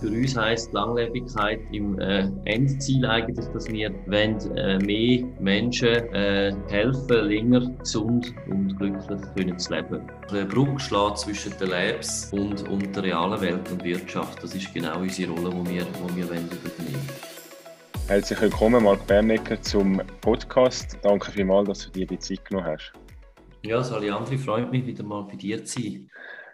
Für uns heisst Langlebigkeit im äh, Endziel eigentlich, dass wir wollen, äh, mehr Menschen äh, helfen, länger gesund und glücklich können zu leben. Der Brücke schlägt zwischen den Labs und, und der realen Welt und Wirtschaft. Das ist genau unsere Rolle, die wir, die wir wollen übernehmen Herzlich willkommen, Marc Bernecker, zum Podcast. Danke vielmals, dass du dir die Zeit genommen hast. Ja, Sali Andri, freut mich, wieder mal bei dir zu sein.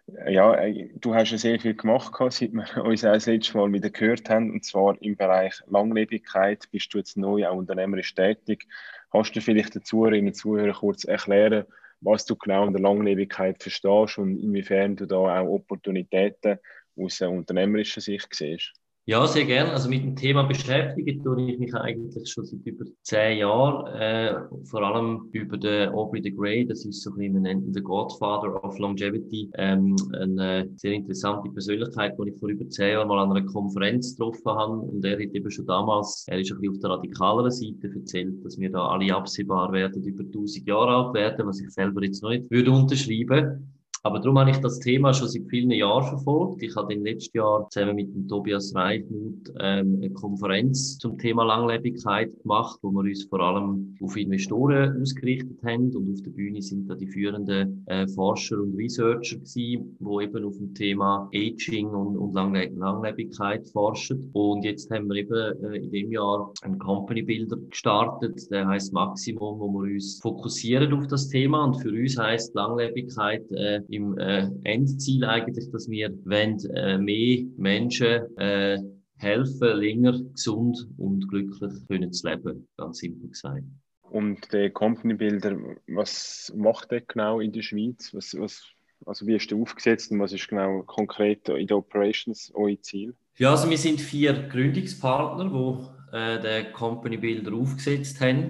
Ja, äh, du hast ja sehr viel gemacht, seit wir uns das letzte Mal wieder gehört haben, und zwar im Bereich Langlebigkeit. Bist du jetzt neu auch unternehmerisch tätig? Hast du vielleicht den Zuhörerinnen und Zuhörern kurz erklären, was du genau unter Langlebigkeit verstehst und inwiefern du da auch Opportunitäten aus unternehmerischer Sicht siehst? Ja, sehr gerne. Also mit dem Thema beschäftigen tue ich mich eigentlich schon seit über zehn Jahren. Äh, vor allem über den Aubrey de Grey, das ist so ein bisschen, wir nennen den Godfather of Longevity. Ähm, eine sehr interessante Persönlichkeit, die ich vor über zehn Jahren mal an einer Konferenz getroffen habe. Und er hat eben schon damals, er ist ein bisschen auf der radikaleren Seite erzählt, dass wir da alle absehbar werden, über 1000 Jahre alt werden, was ich selber jetzt noch nicht würde unterschreiben. Aber darum habe ich das Thema schon seit vielen Jahren verfolgt. Ich habe im letzten Jahr zusammen mit dem Tobias Reichmuth ähm, eine Konferenz zum Thema Langlebigkeit gemacht, wo wir uns vor allem auf Investoren ausgerichtet haben. Und auf der Bühne sind da die führenden äh, Forscher und Researcher gewesen, die eben auf dem Thema Aging und, und Langle Langlebigkeit forschen. Und jetzt haben wir eben äh, in dem Jahr einen Company Builder gestartet, der heißt Maximum, wo wir uns fokussieren auf das Thema. Und für uns heißt Langlebigkeit äh, im äh, Endziel eigentlich, dass wir wenn äh, mehr Menschen äh, helfen, länger gesund und glücklich können zu leben, ganz simpel gesagt. Und der Company Builder, was macht der genau in der Schweiz? Was, was, also wie ist der aufgesetzt und was ist genau konkret in den Operations euer Ziel? Ja, also wir sind vier Gründungspartner, die äh, den Company Builder aufgesetzt haben.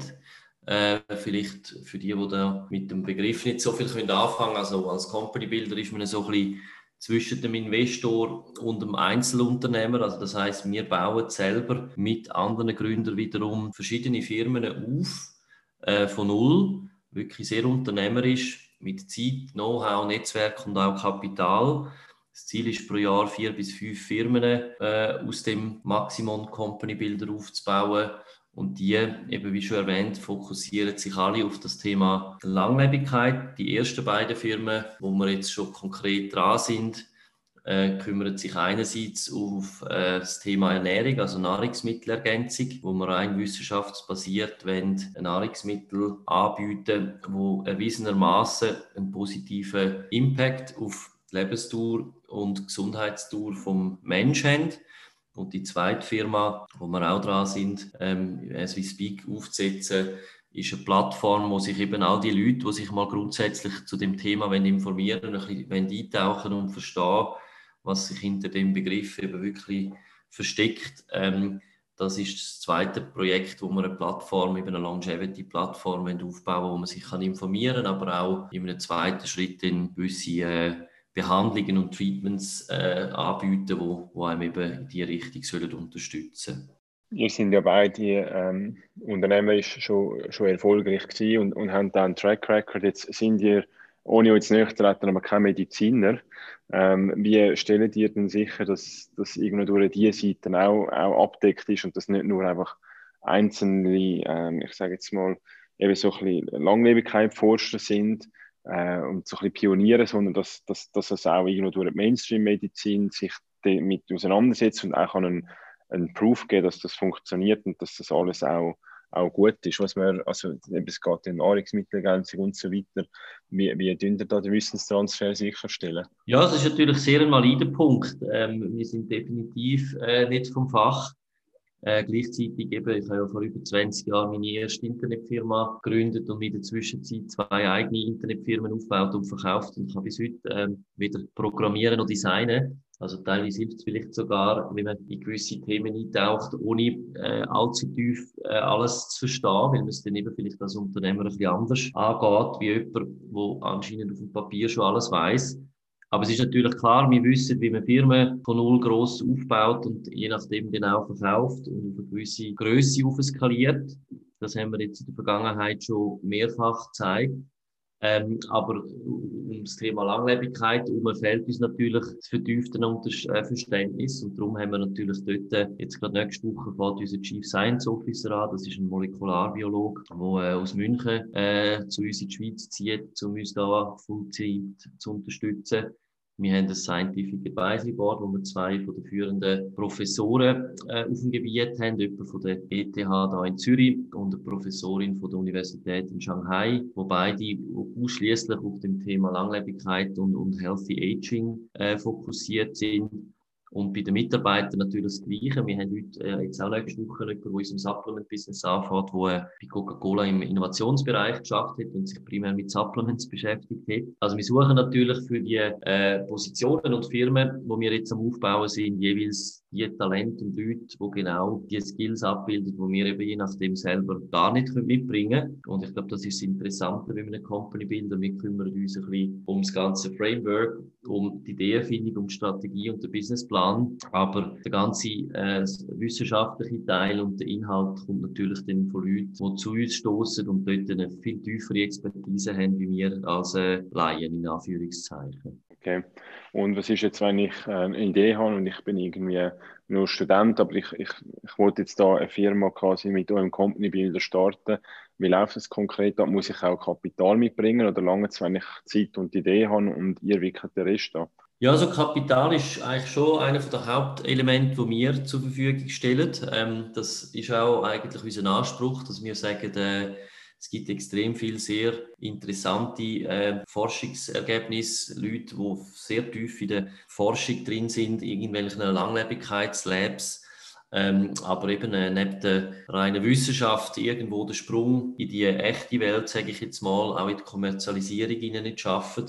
Äh, vielleicht für die, die da mit dem Begriff nicht so viel können anfangen Also als Company Builder ist man so ein bisschen zwischen dem Investor und dem Einzelunternehmer. Also das heißt, wir bauen selber mit anderen Gründern wiederum verschiedene Firmen auf äh, von null, wirklich sehr unternehmerisch mit Zeit, Know-how, Netzwerk und auch Kapital. Das Ziel ist pro Jahr vier bis fünf Firmen äh, aus dem Maximum Company Builder aufzubauen und die, eben wie schon erwähnt, fokussieren sich alle auf das Thema Langlebigkeit. Die ersten beiden Firmen, wo wir jetzt schon konkret dran sind, äh, kümmern sich einerseits auf äh, das Thema Ernährung, also Nahrungsmittelergänzung, wo wir rein wissenschaftsbasiert wollen, Nahrungsmittel anbieten, wo erwiesenermaßen einen positiven Impact auf die Lebensdauer und Gesundheitsdauer vom Menschen haben. Und die zweite Firma, wo wir auch dran sind, ähm, as we speak, aufzusetzen, ist eine Plattform, wo sich eben all die Leute, die sich mal grundsätzlich zu dem Thema informieren, ein bisschen eintauchen und verstehen, was sich hinter dem Begriff eben wirklich versteckt. Ähm, das ist das zweite Projekt, wo wir eine Plattform, eben eine Longevity-Plattform aufbauen, wo man sich informieren kann, aber auch in einem zweiten Schritt in gewisse äh, Behandlungen und Treatments äh, anbieten, wo, wo einem eben in diese Richtung sollen unterstützen Ihr sind ja beide ähm, unternehmerisch schon, schon erfolgreich gewesen und, und haben dann einen Track Record. Jetzt sind ihr, ohne jetzt näher treten, aber kein Mediziner. Ähm, wie stellen ihr denn sicher, dass, dass durch diese Seite auch, auch abdeckt ist und dass nicht nur einfach einzelne, ähm, ich sage jetzt mal, eben so ein bisschen Langlebigkeit-Forscher sind, äh, und so ein bisschen pionieren, sondern dass, dass, dass es auch irgendwo durch die Mainstream-Medizin sich damit auseinandersetzt und auch einen, einen Proof geben, dass das funktioniert und dass das alles auch, auch gut ist. Was man, also es geht in Nahrungsmittelergänzung und so weiter. Wie, wie tun da den Wissenstransfer sicherstellen? Ja, das ist natürlich sehr ein valider Punkt. Ähm, wir sind definitiv äh, nicht vom Fach. Äh, gleichzeitig eben, ich habe ja vor über 20 Jahren meine erste Internetfirma gegründet und in der Zwischenzeit zwei eigene Internetfirmen aufgebaut und verkauft und kann bis heute ähm, wieder programmieren und designen. Also teilweise hilft es vielleicht sogar, wenn man in gewisse Themen eintaucht, ohne äh, allzu tief äh, alles zu verstehen, weil man es dann eben vielleicht als Unternehmer ein bisschen anders angeht, wie jemand, der anscheinend auf dem Papier schon alles weiß. Aber es ist natürlich klar, wir wissen, wie man Firmen von null gross aufbaut und je nachdem genau verkauft und auf eine gewisse Größe aufskaliert. Das haben wir jetzt in der Vergangenheit schon mehrfach gezeigt. Ähm, aber um das Thema Langlebigkeit um fehlt uns natürlich das vertiefte äh, Verständnis und darum haben wir natürlich dort äh, jetzt gerade nächste Woche fährt unser Chief Science Officer an, das ist ein Molekularbiologe, der äh, aus München äh, zu uns in die Schweiz zieht, um uns da Fullzeit zu unterstützen. Wir haben das Scientific Advisory Board, wo wir zwei von den führenden Professoren äh, auf dem Gebiet haben, jemand von der ETH da in Zürich und eine Professorin von der Universität in Shanghai, wo beide ausschließlich auf dem Thema Langlebigkeit und, und Healthy Aging äh, fokussiert sind. Und bei den Mitarbeitern natürlich das Gleiche. Wir haben heute äh, jetzt auch nächste Woche jemanden, der uns im Supplement-Business anfährt, der äh, bei Coca-Cola im Innovationsbereich geschafft hat und sich primär mit Supplements beschäftigt hat. Also wir suchen natürlich für die äh, Positionen und Firmen, wo wir jetzt am Aufbauen sind, jeweils die Talente und Leute, die genau die Skills abbilden, die wir eben je nachdem selber gar nicht mitbringen können. Und ich glaube, das ist das Interessante bei einem Company Builder. Wir kümmern uns ein bisschen um das ganze Framework, um die Ideenfindung, um die Strategie und den Businessplan. Aber der ganze äh, wissenschaftliche Teil und der Inhalt kommt natürlich dann von Leuten, die zu uns stoßen und dort eine viel tiefere Expertise haben, wie wir als äh, Laien in Anführungszeichen. Okay. Und was ist jetzt, wenn ich äh, eine Idee habe und ich bin irgendwie nur Student, aber ich, ich, ich wollte jetzt da eine Firma quasi mit eurem Company Builder starten. Wie läuft das konkret ab? Muss ich auch Kapital mitbringen oder lange es, wenn ich Zeit und Idee habe und ihr wickelt den Rest ab? Ja, also Kapital ist eigentlich schon einer der Hauptelemente, die wir zur Verfügung stellen. Ähm, das ist auch eigentlich unser Anspruch, dass wir sagen, äh, es gibt extrem viel sehr interessante äh, Forschungsergebnisse, Leute, die sehr tief in der Forschung drin sind, irgendwelchen Langlebigkeitslabs. Ähm, aber eben äh, neben der reinen Wissenschaft irgendwo der Sprung in die echte Welt, sage ich jetzt mal, auch in die Kommerzialisierung ihnen nicht schaffen.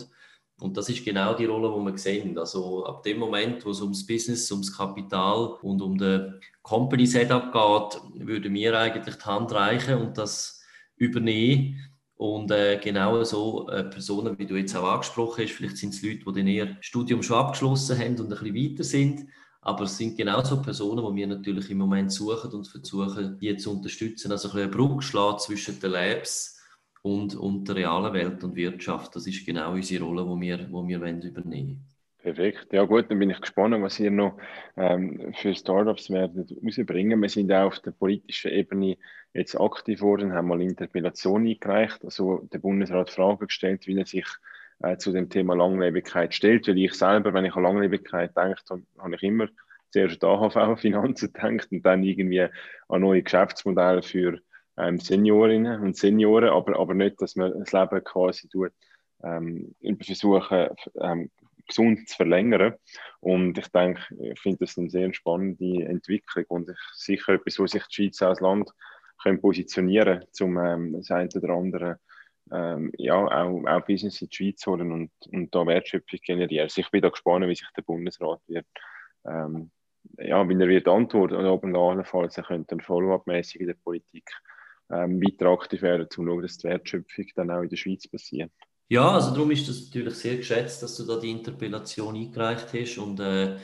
Und das ist genau die Rolle, die wir sehen. Also ab dem Moment, wo es ums Business, ums Kapital und um den Company Setup geht, würden wir eigentlich die Hand reichen und das übernehmen. Und äh, genau so äh, Personen, wie du jetzt auch angesprochen hast, vielleicht sind es Leute, die dann ihr Studium schon abgeschlossen haben und ein bisschen weiter sind. Aber es sind genauso Personen, die wir natürlich im Moment suchen und versuchen, die zu unterstützen. Also ein bisschen Brücke schlagen zwischen den Labs und, und der realen Welt und Wirtschaft. Das ist genau unsere Rolle, die wir, die wir übernehmen wollen. Perfekt. Ja gut, dann bin ich gespannt, was ihr noch ähm, für Startups werdet rausbringen. Wir sind auch auf der politischen Ebene jetzt aktiv worden, haben mal Interpellation eingereicht, also der Bundesrat Fragen gestellt, wie er sich äh, zu dem Thema Langlebigkeit stellt. Weil ich selber, wenn ich an Langlebigkeit denke, habe ich immer zuerst an AHV-Finanzen gedacht und dann irgendwie an neue Geschäftsmodelle für ähm, Seniorinnen und Senioren, aber, aber nicht, dass man das Leben quasi tut, ähm, versuchen, ähm, gesund zu verlängern. Und ich denke, ich finde das eine sehr spannende Entwicklung und ich, sicher etwas, wo sich die Schweiz als Land können positionieren können, um ähm, das eine oder andere ähm, ja, auch, auch Business in die Schweiz holen und, und da Wertschöpfung generieren. Also ich bin da gespannt, wie sich der Bundesrat wird, ähm, ja, wie er wird antworten und ob er allenfalls er könnte Follow-up-mäßig in der Politik ähm, weiter aktiv werden, um zu schauen, dass die Wertschöpfung dann auch in der Schweiz passiert. Ja, also darum ist es natürlich sehr geschätzt, dass du da die Interpellation eingereicht hast und äh,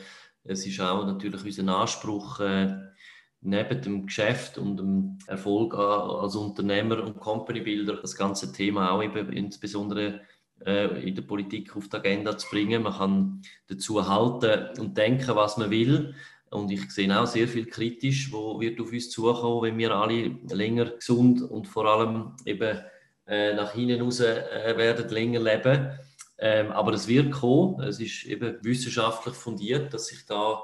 es ist auch natürlich unser Anspruch, äh, neben dem Geschäft und dem Erfolg als Unternehmer und Company-Builder das ganze Thema auch eben insbesondere äh, in der Politik auf die Agenda zu bringen. Man kann dazu halten und denken, was man will. Und ich sehe auch sehr viel kritisch, wo wird auf uns zukommen, wenn wir alle länger gesund und vor allem eben äh, nach hinten raus äh, werden länger leben. Ähm, aber es wird kommen. Es ist eben wissenschaftlich fundiert, dass sich da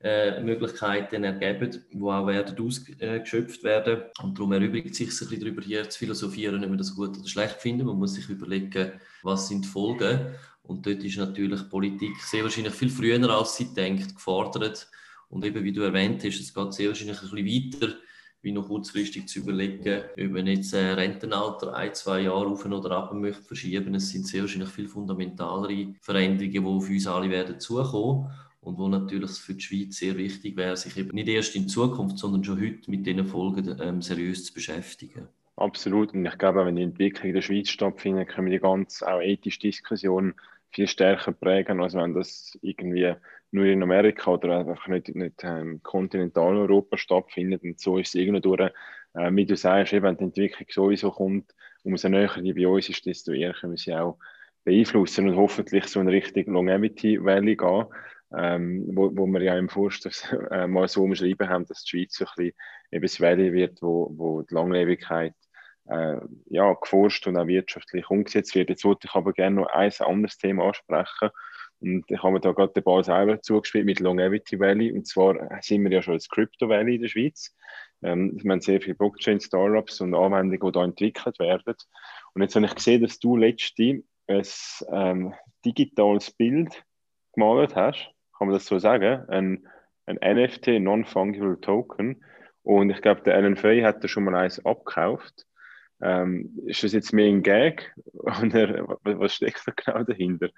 äh, Möglichkeiten ergeben, die auch werden ausgeschöpft werden. Und darum erübrigt sich ein bisschen darüber hier zu philosophieren, ob wir das gut oder schlecht finden. Man muss sich überlegen, was sind die Folgen. Und dort ist natürlich Politik sehr wahrscheinlich viel früher, als sie denkt, gefordert. Und eben, wie du erwähnt hast, es geht sehr wahrscheinlich ein bisschen weiter wie noch kurzfristig zu überlegen, ob man jetzt ein Rentenalter ein, zwei Jahre auf oder ab möchte verschieben. Es sind sehr wahrscheinlich viel fundamentalere Veränderungen, die auf uns alle werden zukommen und wo natürlich für die Schweiz sehr wichtig wäre, sich eben nicht erst in Zukunft, sondern schon heute mit diesen Folgen ähm, seriös zu beschäftigen. Absolut. Und ich glaube, wenn die Entwicklung in der Schweiz stattfindet, können wir die ganze auch ethische Diskussion viel stärker prägen, als wenn das irgendwie nur in Amerika oder einfach nicht, nicht ähm, Kontinentaleuropa stattfindet. Und so ist es irgendwie durch, äh, wie du sagst, eben, wenn die Entwicklung sowieso kommt. Umso näher die bei uns ist, desto eher können wir sie auch beeinflussen und hoffentlich so eine richtige Longevity Valley gehen, ähm, wo, wo wir ja im Vorstoß äh, mal so umschrieben haben, dass die Schweiz so ein bisschen eben das Valley wird, wo, wo die Langlebigkeit äh, ja, geforscht und auch wirtschaftlich umgesetzt wird. Jetzt wollte ich aber gerne noch ein anderes Thema ansprechen. Und ich habe mir da gerade den Ball selber zugespielt mit Longevity Valley. Und zwar sind wir ja schon als Crypto Valley in der Schweiz. Ähm, wir haben sehr viele Blockchain-Startups und Anwendungen, die da entwickelt werden. Und jetzt habe ich gesehen, dass du letzte ein ähm, digitales Bild gemalt hast. Kann man das so sagen? Ein, ein NFT, Non-Fungible Token. Und ich glaube, der Alan Fay hat da schon mal eins abgekauft. Ähm, ist das jetzt mehr ein Gag? Oder was steckt da genau dahinter?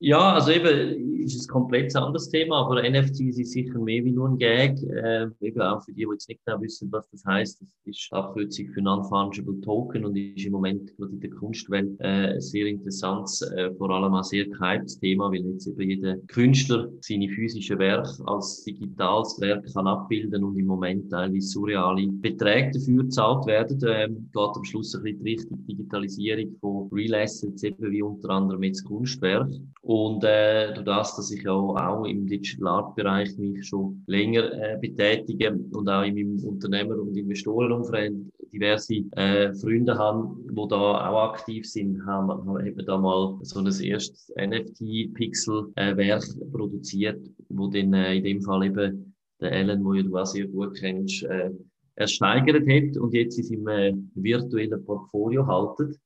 Ja, also eben ist es ein komplett anderes Thema, aber NFTs ist sicher mehr wie nur ein Gag. Äh, eben auch für die, die jetzt nicht genau wissen, was das heißt. Das ist Abkürzung für Non-Fungible Token und ist im Moment gerade in der Kunstwelt äh, sehr interessantes, äh, vor allem auch sehr gehyptes Thema, weil jetzt eben jeder Künstler seine physischen Werke als digitales Werk kann abbilden und im Moment teilweise surreale Beträge dafür gezahlt werden. Ähm, geht am Schluss ein bisschen die Richtung Digitalisierung von Real Assets, eben wie unter anderem jetzt Kunstwerk. Und äh, durch das, dass ich auch, auch im Digital Art Bereich mich schon länger äh, betätige und auch in meinem Unternehmer- und Investorenumfeld diverse äh, Freunde haben, wo da auch aktiv sind, haben, haben da mal so ein erstes NFT-Pixel-Werk äh, produziert, wo dann äh, in dem Fall eben der Alan, wo ja du auch sehr gut kennst, äh, ersteigert hat und jetzt in seinem äh, virtuellen Portfolio haltet.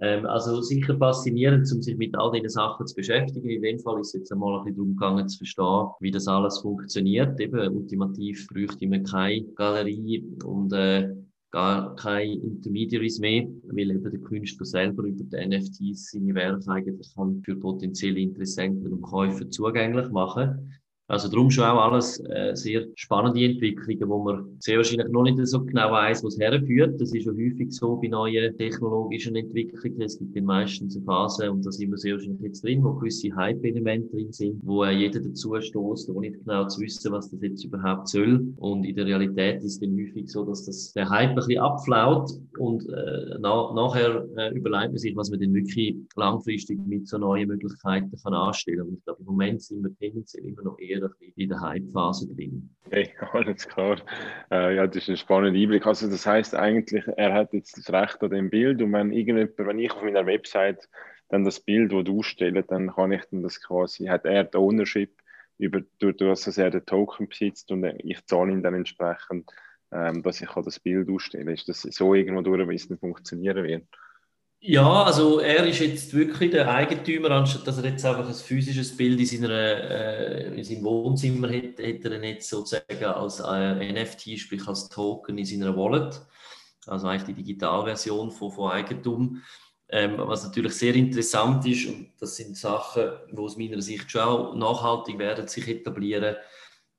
Ähm, also sicher faszinierend, um sich mit all diesen Sachen zu beschäftigen. In dem Fall ist es jetzt einmal ein bisschen darum gegangen, zu verstehen, wie das alles funktioniert. Eben, ultimativ bräuchte man keine Galerie und äh, gar keine Intermediaries mehr, weil eben der Künstler selber über die NFTs seine Werke eigentlich kann für potenzielle Interessenten und Käufer zugänglich machen. Also darum schon auch alles äh, sehr spannende Entwicklungen, wo man sehr wahrscheinlich noch nicht so genau weiß, was herführt. Das ist ja häufig so bei neuen technologischen Entwicklungen. Es gibt dann meistens eine Phase, und da sind wir sehr wahrscheinlich jetzt drin, wo gewisse Hype-Elemente drin sind, wo äh, jeder dazu stößt, ohne genau zu wissen, was das jetzt überhaupt soll. Und in der Realität ist es dann häufig so, dass das der Hype ein bisschen abflaut und äh, na, nachher äh, überlegt man sich, was man denn wirklich langfristig mit so neuen Möglichkeiten kann anstellen. Und ich glaube, im Moment sind wir tendenziell immer noch eher eher in der Hype-Phase drin. Okay, alles klar. Äh, ja, das ist ein spannender Einblick. Also das heißt eigentlich, er hat jetzt das Recht an dem Bild und wenn irgendjemand, wenn ich auf meiner Website dann das Bild, das du stellst, dann kann ich dann das quasi, hat er die Ownership über, durch das, dass er den Token besitzt und ich zahle ihn dann entsprechend, ähm, dass ich das Bild ausstelle. Ist das so irgendwo durch, wie es dann funktionieren wird? Ja, also er ist jetzt wirklich der Eigentümer, anstatt dass er jetzt einfach ein physisches Bild in, seiner, äh, in seinem Wohnzimmer hat, hat er jetzt sozusagen als äh, NFT, sprich als Token in seiner Wallet. Also eigentlich die Digitalversion von, von Eigentum. Ähm, was natürlich sehr interessant ist, und das sind Sachen, die aus meiner Sicht schon auch nachhaltig werden sich etablieren,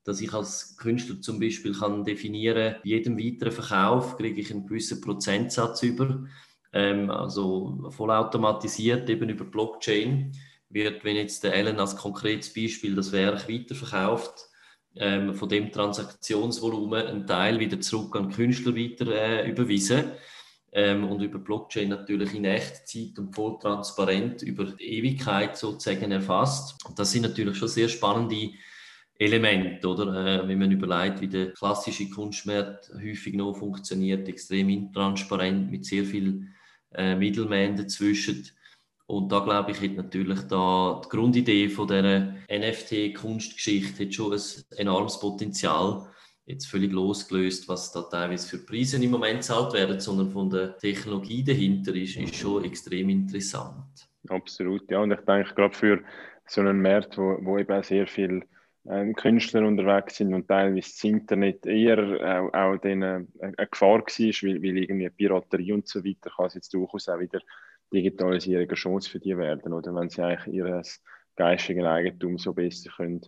dass ich als Künstler zum Beispiel kann definieren, bei jedem weiteren Verkauf kriege ich einen gewissen Prozentsatz über ähm, also vollautomatisiert eben über Blockchain, wird, wenn jetzt der Ellen als konkretes Beispiel das Werk weiterverkauft, ähm, von dem Transaktionsvolumen ein Teil wieder zurück an Künstler weiter äh, überwiesen ähm, und über Blockchain natürlich in Echtzeit und voll transparent über Ewigkeit sozusagen erfasst. Und das sind natürlich schon sehr spannende Elemente, oder? Äh, wenn man überlegt, wie der klassische Kunstmarkt häufig noch funktioniert, extrem intransparent mit sehr viel äh, Middleman dazwischen. Und da glaube ich, hat natürlich da die Grundidee von dieser NFT-Kunstgeschichte schon ein enormes Potenzial. Jetzt völlig losgelöst, was da teilweise für Preise im Moment zahlt werden, sondern von der Technologie dahinter ist, ist schon extrem interessant. Absolut, ja. Und ich denke, gerade für so einen Markt, wo, wo eben sehr viel Künstler unterwegs sind und teilweise das Internet eher auch, auch denen eine Gefahr war, weil, weil irgendwie Piraterie und so weiter kann es jetzt durchaus auch wieder Digitalisierung eine Chance für die werden, oder wenn sie eigentlich ihr geistiges Eigentum so besser können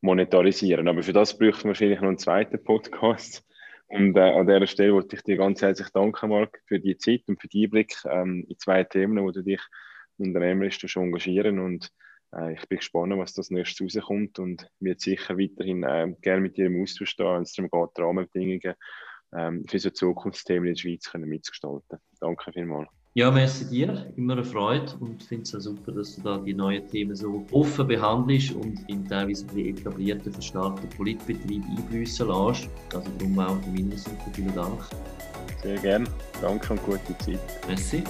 monetarisieren. Aber für das bräuchten wir wahrscheinlich noch einen zweiten Podcast. Und äh, an dieser Stelle wollte ich dir ganz herzlich danken, Marc, für die Zeit und für die Blick ähm, in zwei Themen, wo du dich unternehmerisch schon engagieren und äh, ich bin gespannt, was das nächstes rauskommt und wird sicher weiterhin äh, gerne mit dir im Austausch stehen, wenn es darum geht, Rahmenbedingungen ähm, für so Zukunftsthemen in der Schweiz können mitzugestalten. Danke vielmals. Ja, merci dir, immer eine Freude und finde es auch super, dass du da die neuen Themen so offen behandelst und in teilweise etablierten, verstarkten Politbetrieb einfließen lässt. Also darum auch von meiner Seite vielen Dank. Sehr gerne. Danke und gute Zeit. Merci.